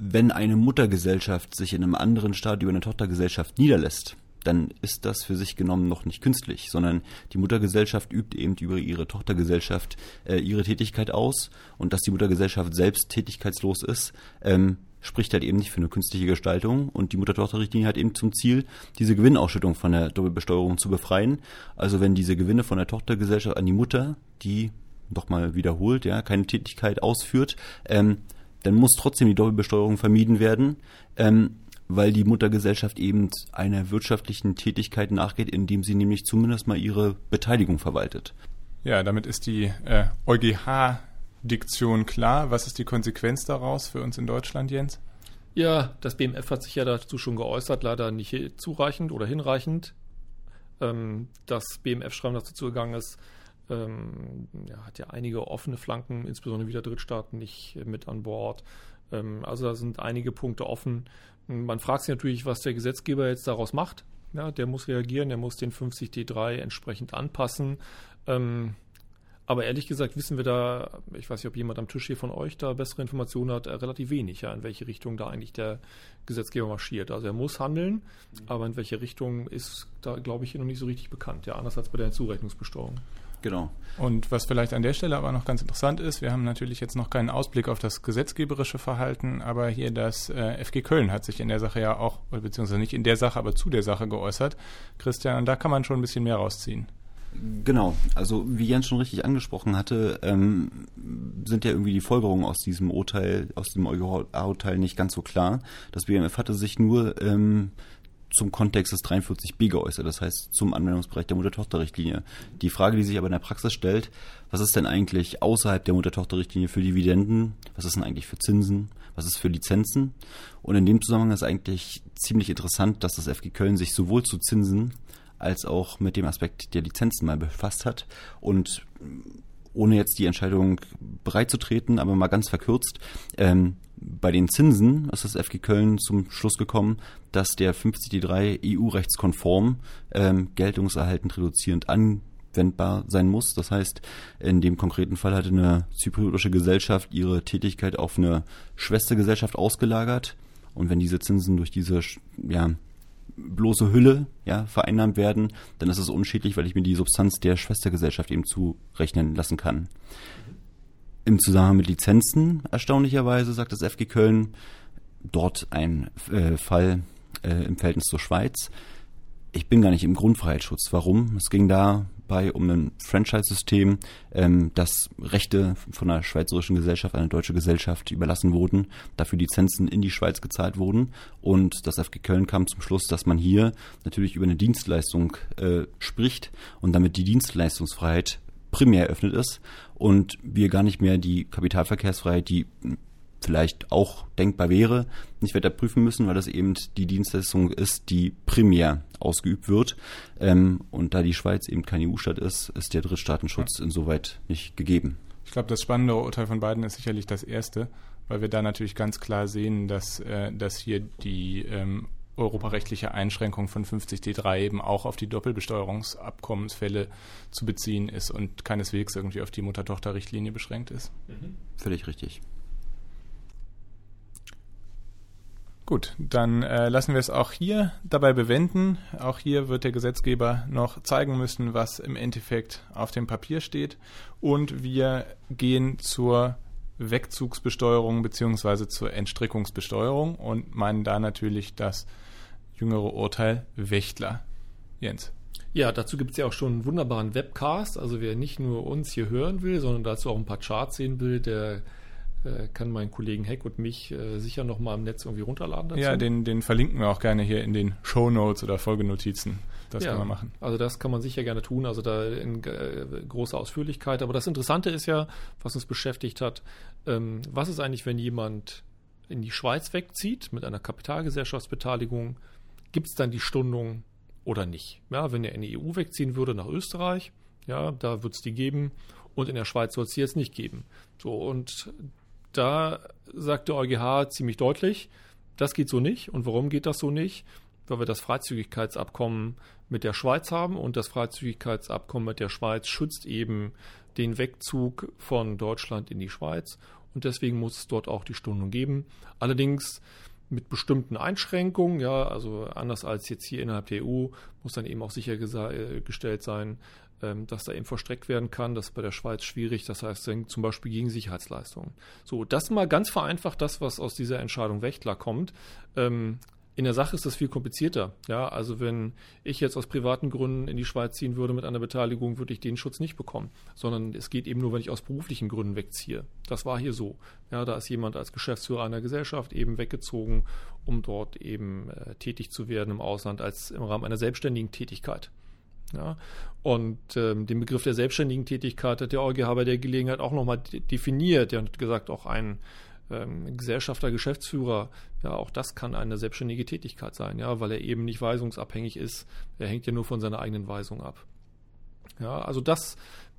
wenn eine Muttergesellschaft sich in einem anderen Staat über eine Tochtergesellschaft niederlässt, dann ist das für sich genommen noch nicht künstlich, sondern die Muttergesellschaft übt eben über ihre Tochtergesellschaft äh, ihre Tätigkeit aus und dass die Muttergesellschaft selbst tätigkeitslos ist, ähm, spricht halt eben nicht für eine künstliche Gestaltung und die Mutter-Tochter-Richtlinie hat eben zum Ziel, diese Gewinnausschüttung von der Doppelbesteuerung zu befreien. Also wenn diese Gewinne von der Tochtergesellschaft an die Mutter, die doch mal wiederholt, ja, keine Tätigkeit ausführt, ähm, dann muss trotzdem die Doppelbesteuerung vermieden werden, ähm, weil die Muttergesellschaft eben einer wirtschaftlichen Tätigkeit nachgeht, indem sie nämlich zumindest mal ihre Beteiligung verwaltet. Ja, damit ist die äh, EuGH-Diktion klar. Was ist die Konsequenz daraus für uns in Deutschland, Jens? Ja, das BMF hat sich ja dazu schon geäußert, leider nicht zureichend oder hinreichend. Ähm, das BMF-Schreiben, dazu gegangen ist, ähm, ja, hat ja einige offene Flanken, insbesondere wieder Drittstaaten nicht mit an Bord. Ähm, also da sind einige Punkte offen. Man fragt sich natürlich, was der Gesetzgeber jetzt daraus macht. Ja, der muss reagieren, der muss den 50D3 entsprechend anpassen. Ähm, aber ehrlich gesagt wissen wir da, ich weiß nicht, ob jemand am Tisch hier von euch da bessere Informationen hat, äh, relativ wenig, ja, in welche Richtung da eigentlich der Gesetzgeber marschiert. Also er muss handeln, aber in welche Richtung ist da, glaube ich, noch nicht so richtig bekannt, ja, anders als bei der Zurechnungsbesteuerung. Genau. Und was vielleicht an der Stelle aber noch ganz interessant ist, wir haben natürlich jetzt noch keinen Ausblick auf das gesetzgeberische Verhalten, aber hier das äh, FG Köln hat sich in der Sache ja auch, beziehungsweise nicht in der Sache, aber zu der Sache geäußert. Christian, und da kann man schon ein bisschen mehr rausziehen. Genau, also wie Jens schon richtig angesprochen hatte, ähm, sind ja irgendwie die Folgerungen aus diesem Urteil, aus dem EuGH-Urteil nicht ganz so klar. Das BMF hatte sich nur ähm, zum Kontext des 43b geäußert, das heißt zum Anwendungsbereich der Mutter-Tochter-Richtlinie. Die Frage, die sich aber in der Praxis stellt, was ist denn eigentlich außerhalb der Mutter-Tochter-Richtlinie für Dividenden? Was ist denn eigentlich für Zinsen? Was ist für Lizenzen? Und in dem Zusammenhang ist eigentlich ziemlich interessant, dass das FG Köln sich sowohl zu Zinsen als auch mit dem Aspekt der Lizenzen mal befasst hat und ohne jetzt die Entscheidung bereitzutreten, aber mal ganz verkürzt, ähm, Bei den Zinsen ist das FG Köln zum Schluss gekommen, dass der 50D3 EU-rechtskonform ähm, geltungserhaltend reduzierend anwendbar sein muss. Das heißt, in dem konkreten Fall hatte eine zypriotische Gesellschaft ihre Tätigkeit auf eine Schwestergesellschaft ausgelagert. Und wenn diese Zinsen durch diese ja, bloße Hülle ja, vereinnahmt werden, dann ist es unschädlich, weil ich mir die Substanz der Schwestergesellschaft eben zurechnen lassen kann. Im Zusammenhang mit Lizenzen, erstaunlicherweise, sagt das FG Köln, dort ein äh, Fall äh, im Verhältnis zur Schweiz. Ich bin gar nicht im Grundfreiheitsschutz. Warum? Es ging da bei um ein Franchise-System, ähm, dass Rechte von einer schweizerischen Gesellschaft an eine deutsche Gesellschaft überlassen wurden, dafür Lizenzen in die Schweiz gezahlt wurden und das FG Köln kam zum Schluss, dass man hier natürlich über eine Dienstleistung äh, spricht und damit die Dienstleistungsfreiheit primär eröffnet ist und wir gar nicht mehr die Kapitalverkehrsfreiheit, die vielleicht auch denkbar wäre, nicht weiter prüfen müssen, weil das eben die Dienstleistung ist, die primär ausgeübt wird. Ähm, und da die Schweiz eben kein EU-Staat ist, ist der Drittstaatenschutz ja. insoweit nicht gegeben. Ich glaube, das spannende Urteil von beiden ist sicherlich das erste, weil wir da natürlich ganz klar sehen, dass, äh, dass hier die ähm, europarechtliche Einschränkung von 50D3 eben auch auf die Doppelbesteuerungsabkommensfälle zu beziehen ist und keineswegs irgendwie auf die Mutter-Tochter-Richtlinie beschränkt ist. Mhm. Völlig richtig. Gut, dann äh, lassen wir es auch hier dabei bewenden. Auch hier wird der Gesetzgeber noch zeigen müssen, was im Endeffekt auf dem Papier steht. Und wir gehen zur Wegzugsbesteuerung bzw. zur Entstrickungsbesteuerung und meinen da natürlich das jüngere Urteil Wächtler. Jens. Ja, dazu gibt es ja auch schon einen wunderbaren Webcast. Also wer nicht nur uns hier hören will, sondern dazu auch ein paar Charts sehen will, der äh, kann meinen Kollegen Heck und mich äh, sicher nochmal im Netz irgendwie runterladen dazu. Ja, den, den verlinken wir auch gerne hier in den Show Notes oder Folgenotizen. Das ja, kann man machen. Also das kann man sicher gerne tun, also da in äh, großer Ausführlichkeit. Aber das Interessante ist ja, was uns beschäftigt hat, ähm, was ist eigentlich, wenn jemand in die Schweiz wegzieht mit einer Kapitalgesellschaftsbeteiligung, gibt es dann die Stundung oder nicht? Ja, wenn er in die EU wegziehen würde nach Österreich, ja, da wird es die geben und in der Schweiz soll es die jetzt nicht geben. So, und da sagt der EuGH ziemlich deutlich, das geht so nicht. Und warum geht das so nicht? Weil wir das Freizügigkeitsabkommen mit der Schweiz haben und das Freizügigkeitsabkommen mit der Schweiz schützt eben den Wegzug von Deutschland in die Schweiz und deswegen muss es dort auch die Stundung geben. Allerdings mit bestimmten Einschränkungen, ja, also anders als jetzt hier innerhalb der EU muss dann eben auch sichergestellt sein, ähm, dass da eben verstreckt werden kann. Das ist bei der Schweiz schwierig. Das heißt zum Beispiel gegen Sicherheitsleistungen. So, das mal ganz vereinfacht das, was aus dieser Entscheidung Wächtler kommt. In der Sache ist das viel komplizierter. Ja, also wenn ich jetzt aus privaten Gründen in die Schweiz ziehen würde mit einer Beteiligung, würde ich den Schutz nicht bekommen, sondern es geht eben nur, wenn ich aus beruflichen Gründen wegziehe. Das war hier so. Ja, da ist jemand als Geschäftsführer einer Gesellschaft eben weggezogen, um dort eben äh, tätig zu werden im Ausland als im Rahmen einer selbstständigen Tätigkeit. Ja, und ähm, den Begriff der selbstständigen Tätigkeit hat der EuGH bei der Gelegenheit auch nochmal definiert. Er hat gesagt, auch ein ähm, Gesellschafter, Geschäftsführer, ja, auch das kann eine selbstständige Tätigkeit sein, ja, weil er eben nicht weisungsabhängig ist. Er hängt ja nur von seiner eigenen Weisung ab. Ja, also das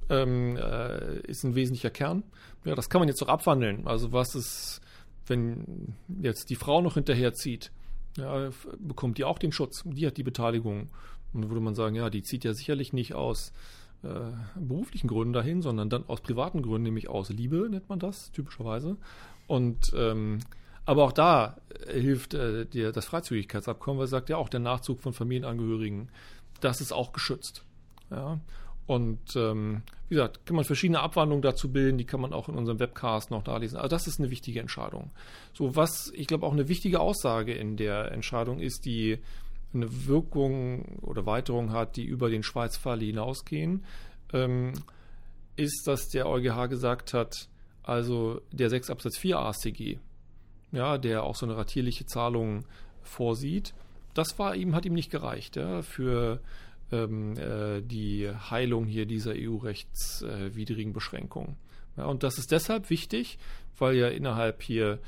ähm, äh, ist ein wesentlicher Kern. Ja, das kann man jetzt auch abwandeln. Also was ist, wenn jetzt die Frau noch hinterherzieht, ja, bekommt die auch den Schutz. Die hat die Beteiligung. Und da würde man sagen, ja, die zieht ja sicherlich nicht aus äh, beruflichen Gründen dahin, sondern dann aus privaten Gründen, nämlich aus Liebe nennt man das typischerweise. Und ähm, aber auch da äh, hilft äh, dir das Freizügigkeitsabkommen, weil es sagt ja auch der Nachzug von Familienangehörigen, das ist auch geschützt. Ja. Und ähm, wie gesagt, kann man verschiedene Abwandlungen dazu bilden, die kann man auch in unserem Webcast noch nachlesen. Also das ist eine wichtige Entscheidung. So, was ich glaube auch eine wichtige Aussage in der Entscheidung ist, die eine Wirkung oder Weiterung hat, die über den Schweiz-Fall hinausgehen, ähm, ist, dass der EuGH gesagt hat, also der 6 Absatz 4 AStG, ja, der auch so eine ratierliche Zahlung vorsieht, das war ihm, hat ihm nicht gereicht ja, für ähm, äh, die Heilung hier dieser EU-rechtswidrigen äh, Beschränkungen. Ja, und das ist deshalb wichtig, weil ja innerhalb hier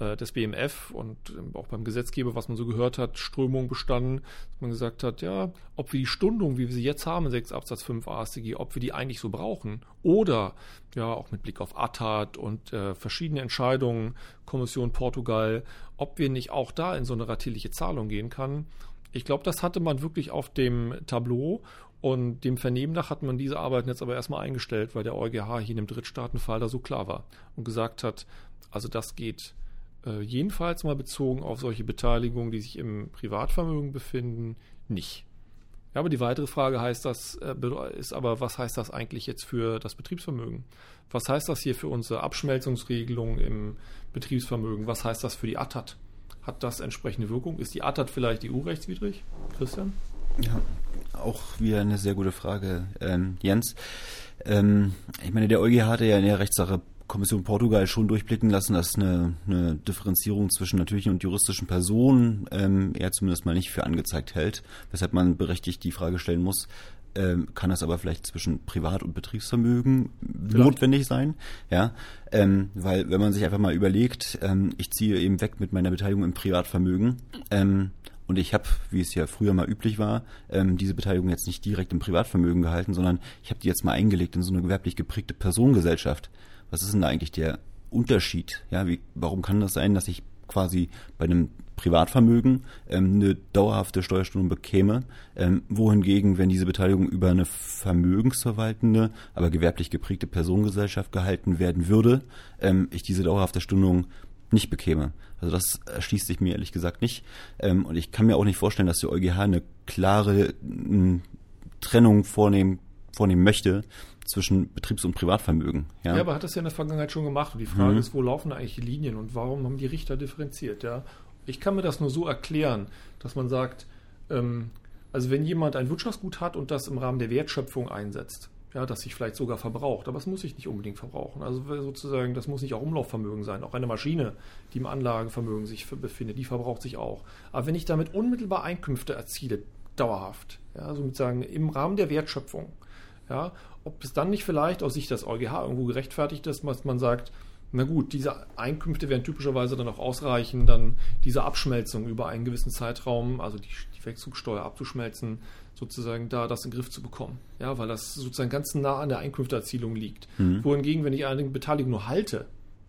äh, des BMF und ähm, auch beim Gesetzgeber, was man so gehört hat, Strömung bestanden, dass man gesagt hat, ja, ob wir die Stundung, wie wir sie jetzt haben in 6 Absatz 5 AStG, ob wir die eigentlich so brauchen oder ja auch mit Blick auf ATTAT und äh, verschiedene Entscheidungen, Kommission Portugal, ob wir nicht auch da in so eine ratierliche Zahlung gehen kann. Ich glaube, das hatte man wirklich auf dem Tableau und dem Vernehmen nach hat man diese Arbeiten jetzt aber erstmal eingestellt, weil der EuGH hier in dem Drittstaatenfall da so klar war und gesagt hat, also das geht äh, jedenfalls mal bezogen auf solche Beteiligungen, die sich im Privatvermögen befinden, nicht. Ja, aber die weitere Frage heißt das, äh, ist aber, was heißt das eigentlich jetzt für das Betriebsvermögen? Was heißt das hier für unsere Abschmelzungsregelung im Betriebsvermögen? Was heißt das für die ATAT? Hat das entsprechende Wirkung? Ist die ATAT vielleicht EU-rechtswidrig? Christian? Ja, auch wieder eine sehr gute Frage, ähm, Jens. Ähm, ich meine, der EuGH hatte ja in der Rechtssache Kommission Portugal schon durchblicken lassen, dass eine, eine Differenzierung zwischen natürlichen und juristischen Personen ähm, er zumindest mal nicht für angezeigt hält, weshalb man berechtigt die Frage stellen muss, ähm, kann das aber vielleicht zwischen Privat- und Betriebsvermögen vielleicht. notwendig sein, ja, ähm, weil wenn man sich einfach mal überlegt, ähm, ich ziehe eben weg mit meiner Beteiligung im Privatvermögen, ähm, und ich habe, wie es ja früher mal üblich war, ähm, diese Beteiligung jetzt nicht direkt im Privatvermögen gehalten, sondern ich habe die jetzt mal eingelegt in so eine gewerblich geprägte Personengesellschaft was ist denn da eigentlich der Unterschied? Ja, wie, warum kann das sein, dass ich quasi bei einem Privatvermögen ähm, eine dauerhafte Steuerstundung bekäme, ähm, wohingegen, wenn diese Beteiligung über eine vermögensverwaltende, aber gewerblich geprägte Personengesellschaft gehalten werden würde, ähm, ich diese dauerhafte Stundung nicht bekäme. Also das erschließt sich mir ehrlich gesagt nicht. Ähm, und ich kann mir auch nicht vorstellen, dass der EuGH eine klare Trennung vornehmen, vornehmen möchte zwischen Betriebs- und Privatvermögen. Ja? ja, aber hat das ja in der Vergangenheit schon gemacht. Und die Frage mhm. ist, wo laufen eigentlich die Linien und warum haben die Richter differenziert? Ja, ich kann mir das nur so erklären, dass man sagt, ähm, also wenn jemand ein Wirtschaftsgut hat und das im Rahmen der Wertschöpfung einsetzt, ja, das sich vielleicht sogar verbraucht, aber es muss sich nicht unbedingt verbrauchen. Also sozusagen, das muss nicht auch Umlaufvermögen sein. Auch eine Maschine, die im Anlagevermögen sich befindet, die verbraucht sich auch. Aber wenn ich damit unmittelbar Einkünfte erziele, dauerhaft, ja, so mit sagen, im Rahmen der Wertschöpfung, ja, ob es dann nicht vielleicht aus Sicht des EuGH irgendwo gerechtfertigt ist, dass man sagt, na gut, diese Einkünfte werden typischerweise dann auch ausreichen, dann diese Abschmelzung über einen gewissen Zeitraum, also die, die Wegzugsteuer abzuschmelzen, sozusagen da das in den Griff zu bekommen. Ja, weil das sozusagen ganz nah an der Einkünfteerzielung liegt. Mhm. Wohingegen, wenn ich eine Beteiligung nur halte,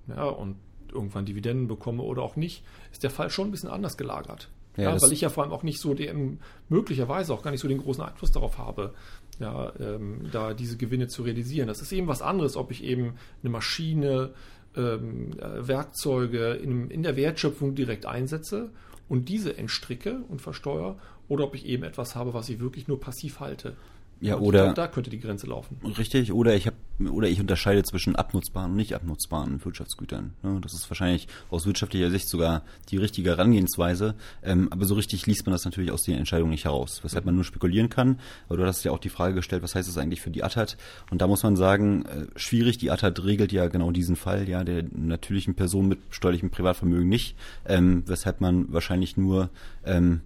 ja, und irgendwann Dividenden bekomme oder auch nicht, ist der Fall schon ein bisschen anders gelagert. Ja, ja weil ich ja vor allem auch nicht so den, möglicherweise auch gar nicht so den großen Einfluss darauf habe, ja, ähm, da diese Gewinne zu realisieren. Das ist eben was anderes, ob ich eben eine Maschine, ähm, äh, Werkzeuge in, in der Wertschöpfung direkt einsetze und diese entstricke und versteuere oder ob ich eben etwas habe, was ich wirklich nur passiv halte. Ja, und oder glaub, da könnte die Grenze laufen. Richtig, oder ich habe oder ich unterscheide zwischen abnutzbaren und nicht abnutzbaren Wirtschaftsgütern. Das ist wahrscheinlich aus wirtschaftlicher Sicht sogar die richtige Herangehensweise, ähm, aber so richtig liest man das natürlich aus den Entscheidungen nicht heraus, weshalb man nur spekulieren kann. Aber du hast ja auch die Frage gestellt, was heißt das eigentlich für die ATAT? Und da muss man sagen, äh, schwierig, die ATAT regelt ja genau diesen Fall, ja, der natürlichen Person mit steuerlichem Privatvermögen nicht, ähm, weshalb man wahrscheinlich nur ähm,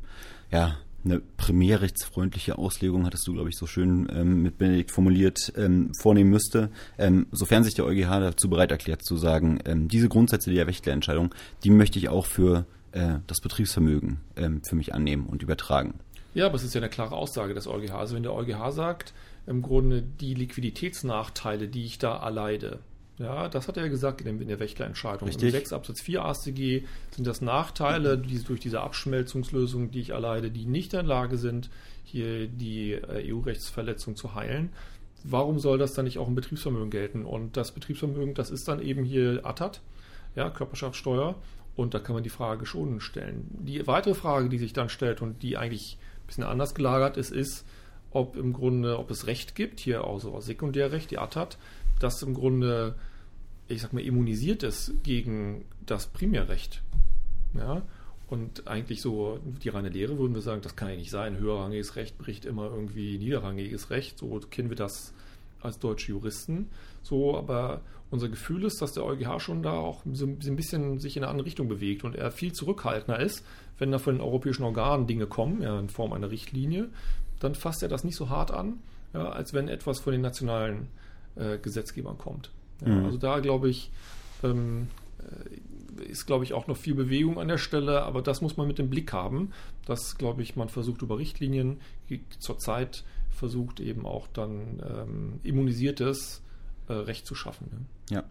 ja, eine primärrechtsfreundliche Auslegung, hattest du, glaube ich, so schön ähm, mit Benedikt formuliert, ähm, vornehmen müsste, ähm, sofern sich der EuGH dazu bereit erklärt zu sagen, ähm, diese Grundsätze der Wächterentscheidung, die möchte ich auch für äh, das Betriebsvermögen ähm, für mich annehmen und übertragen. Ja, aber es ist ja eine klare Aussage des EuGH. Also wenn der EuGH sagt, im Grunde die Liquiditätsnachteile, die ich da erleide, ja, das hat er gesagt in, der Wächterentscheidung. Richtig. Im 6 Absatz 4 AStG sind das Nachteile die, durch diese Abschmelzungslösung, die ich erleide, die nicht in der Lage sind, hier die äh, EU-Rechtsverletzung zu heilen. Warum soll das dann nicht auch im Betriebsvermögen gelten? Und das Betriebsvermögen, das ist dann eben hier ATAT, ja, Körperschaftssteuer. Und da kann man die Frage schon stellen. Die weitere Frage, die sich dann stellt und die eigentlich ein bisschen anders gelagert ist, ist, ob im Grunde, ob es Recht gibt, hier also Sekundärrecht, die ATAT, das im Grunde, ich sag mal, immunisiert ist gegen das Primärrecht. Ja, und eigentlich so die reine Lehre würden wir sagen, das kann ja nicht sein. Höherrangiges Recht bricht immer irgendwie niederrangiges Recht. So kennen wir das als deutsche Juristen. So, aber unser Gefühl ist, dass der EuGH schon da auch so ein bisschen sich in eine andere Richtung bewegt und er viel zurückhaltender ist, wenn da von den europäischen Organen Dinge kommen, ja, in Form einer Richtlinie, dann fasst er das nicht so hart an, ja, als wenn etwas von den nationalen äh, Gesetzgebern kommt. Ja, mhm. Also da glaube ich, ähm, äh, ist, glaube ich, auch noch viel Bewegung an der Stelle, aber das muss man mit dem Blick haben. Das, glaube ich, man versucht über Richtlinien, zurzeit versucht eben auch dann ähm, immunisiertes äh, Recht zu schaffen. Ne? Ja.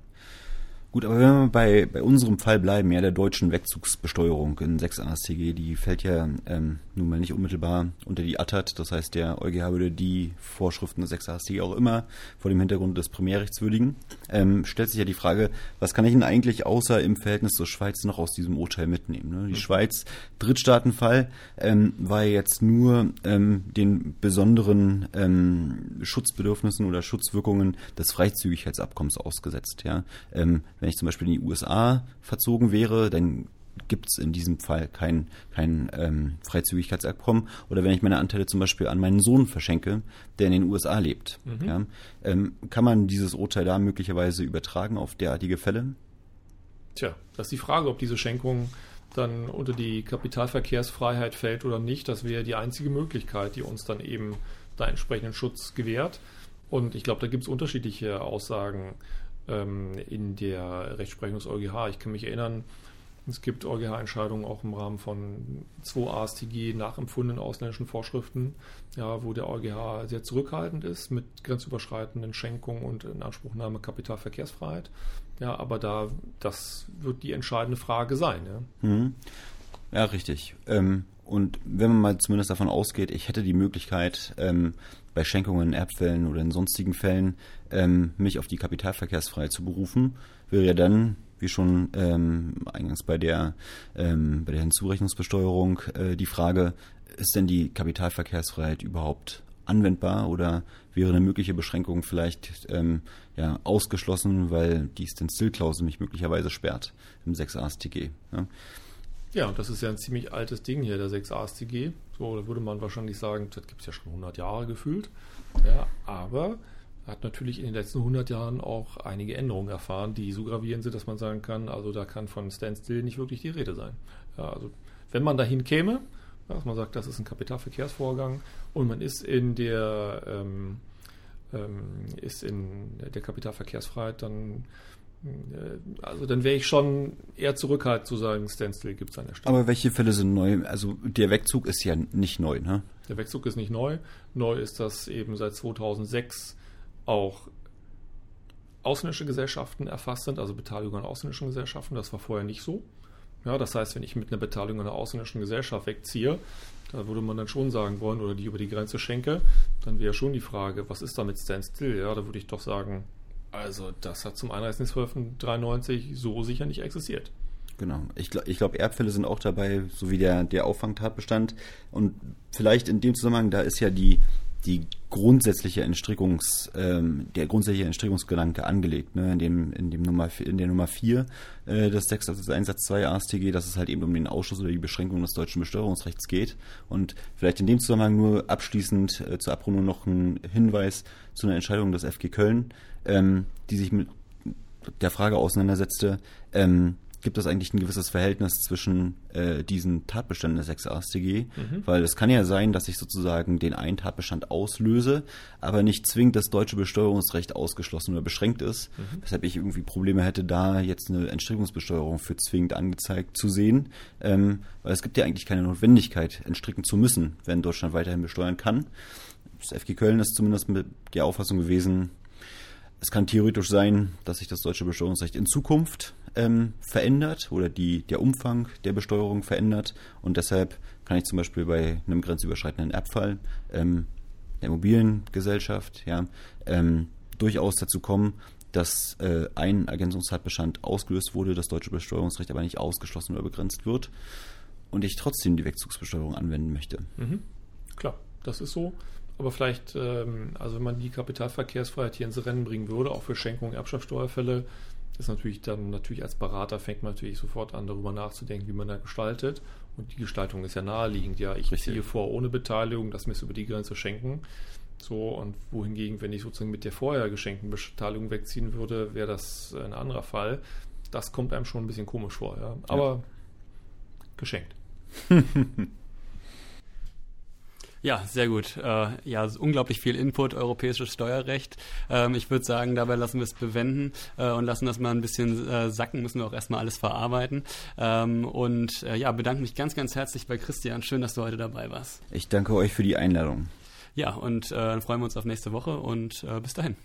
Gut, aber wenn wir bei, bei unserem Fall bleiben, ja, der deutschen Wegzugsbesteuerung in 6 AStG, die fällt ja ähm, nun mal nicht unmittelbar unter die ATAT. Das heißt, der EuGH würde die Vorschriften des 6 AStG auch immer vor dem Hintergrund des Primärrechts würdigen. Ähm, stellt sich ja die Frage, was kann ich denn eigentlich außer im Verhältnis zur Schweiz noch aus diesem Urteil mitnehmen? Ne? Die mhm. Schweiz, Drittstaatenfall, ähm, war jetzt nur ähm, den besonderen ähm, Schutzbedürfnissen oder Schutzwirkungen des Freizügigkeitsabkommens ausgesetzt. Ja? Ähm, wenn ich zum Beispiel in die USA verzogen wäre, dann gibt es in diesem Fall kein, kein ähm, Freizügigkeitsabkommen. Oder wenn ich meine Anteile zum Beispiel an meinen Sohn verschenke, der in den USA lebt, mhm. ja, ähm, kann man dieses Urteil da möglicherweise übertragen auf derartige Fälle? Tja, das ist die Frage, ob diese Schenkung dann unter die Kapitalverkehrsfreiheit fällt oder nicht. Das wäre die einzige Möglichkeit, die uns dann eben da entsprechenden Schutz gewährt. Und ich glaube, da gibt es unterschiedliche Aussagen ähm, in der Rechtsprechung des EuGH. Ich kann mich erinnern, es gibt EuGH-Entscheidungen auch im Rahmen von 2 AStG nachempfundenen ausländischen Vorschriften, ja, wo der EuGH sehr zurückhaltend ist mit grenzüberschreitenden Schenkungen und Inanspruchnahme Kapitalverkehrsfreiheit. Ja, aber da, das wird die entscheidende Frage sein. Ja, mhm. ja richtig. Ähm, und wenn man mal zumindest davon ausgeht, ich hätte die Möglichkeit, ähm, bei Schenkungen Erbfällen oder in sonstigen Fällen ähm, mich auf die Kapitalverkehrsfreiheit zu berufen, wäre ja dann, wie schon ähm, eingangs bei der, ähm, bei der Hinzurechnungsbesteuerung, äh, die Frage, ist denn die Kapitalverkehrsfreiheit überhaupt anwendbar oder wäre eine mögliche Beschränkung vielleicht ähm, ja, ausgeschlossen, weil die Stand-Still-Klausel mich möglicherweise sperrt im 6 AStG. Ja? Ja, das ist ja ein ziemlich altes Ding hier, der 6 AStG. So, da würde man wahrscheinlich sagen, das gibt es ja schon 100 Jahre gefühlt. Ja, aber hat natürlich in den letzten 100 Jahren auch einige Änderungen erfahren, die so gravierend sind, dass man sagen kann, also da kann von Standstill nicht wirklich die Rede sein. Ja, also wenn man dahin käme, dass man sagt, das ist ein Kapitalverkehrsvorgang und man ist in der ähm, ähm, ist in der Kapitalverkehrsfreiheit, dann äh, also dann wäre ich schon eher zurückhaltend zu sagen, Standstill gibt es an der Stelle. Aber welche Fälle sind neu? Also der Wegzug ist ja nicht neu, ne? Der Wegzug ist nicht neu. Neu ist, dass eben seit 2006 auch ausländische Gesellschaften erfasst sind, also Beteiligung an ausländischen Gesellschaften. Das war vorher nicht so. Ja, das heißt, wenn ich mit einer Beteiligung einer ausländischen Gesellschaft wegziehe, da würde man dann schon sagen wollen, oder die über die Grenze schenke, dann wäre schon die Frage, was ist da mit Standstill? Ja, da würde ich doch sagen, also das hat zum 31.12.93 so sicher nicht existiert. Genau. Ich, ich glaube, Erbfälle sind auch dabei, so wie der, der Auffangtatbestand. Und vielleicht in dem Zusammenhang, da ist ja die, die grundsätzliche Entstrickungs, ähm, der grundsätzliche Entstrickungsgedanke angelegt, ne, in dem, in dem Nummer, in der Nummer 4 äh, des 6 also Einsatz 2 AStG, dass es halt eben um den Ausschuss oder die Beschränkung des deutschen Besteuerungsrechts geht. Und vielleicht in dem Zusammenhang nur abschließend äh, zur Abrundung noch ein Hinweis zu einer Entscheidung des FG Köln, ähm, die sich mit der Frage auseinandersetzte, ähm, gibt es eigentlich ein gewisses Verhältnis zwischen äh, diesen Tatbeständen des 6 AStG, mhm. weil es kann ja sein, dass ich sozusagen den einen Tatbestand auslöse, aber nicht zwingend das deutsche Besteuerungsrecht ausgeschlossen oder beschränkt ist, mhm. weshalb ich irgendwie Probleme hätte, da jetzt eine Entstrickungsbesteuerung für zwingend angezeigt zu sehen, ähm, weil es gibt ja eigentlich keine Notwendigkeit, entstricken zu müssen, wenn Deutschland weiterhin besteuern kann. Das FG Köln ist zumindest mit der Auffassung gewesen, es kann theoretisch sein, dass sich das deutsche Besteuerungsrecht in Zukunft ähm, verändert oder die, der Umfang der Besteuerung verändert. Und deshalb kann ich zum Beispiel bei einem grenzüberschreitenden Erbfall ähm, der Immobiliengesellschaft ja, ähm, durchaus dazu kommen, dass äh, ein Ergänzungstatbestand ausgelöst wurde, das deutsche Besteuerungsrecht aber nicht ausgeschlossen oder begrenzt wird und ich trotzdem die Wegzugsbesteuerung anwenden möchte. Mhm. Klar, das ist so. Aber vielleicht, ähm, also wenn man die Kapitalverkehrsfreiheit hier ins Rennen bringen würde, auch für Schenkungen, Erbschaftssteuerfälle, ist natürlich dann natürlich als Berater fängt man natürlich sofort an, darüber nachzudenken, wie man da gestaltet. Und die Gestaltung ist ja naheliegend. Ja, ich Richtig. ziehe vor ohne Beteiligung, das mir über die Grenze schenken. So, und wohingegen, wenn ich sozusagen mit der vorher geschenkten Beteiligung wegziehen würde, wäre das ein anderer Fall. Das kommt einem schon ein bisschen komisch vor, ja. Aber ja. geschenkt. *laughs* Ja, sehr gut. Äh, ja, unglaublich viel Input, europäisches Steuerrecht. Ähm, ich würde sagen, dabei lassen wir es bewenden äh, und lassen das mal ein bisschen äh, sacken, müssen wir auch erstmal alles verarbeiten. Ähm, und äh, ja, bedanke mich ganz, ganz herzlich bei Christian. Schön, dass du heute dabei warst. Ich danke euch für die Einladung. Ja, und äh, dann freuen wir uns auf nächste Woche und äh, bis dahin.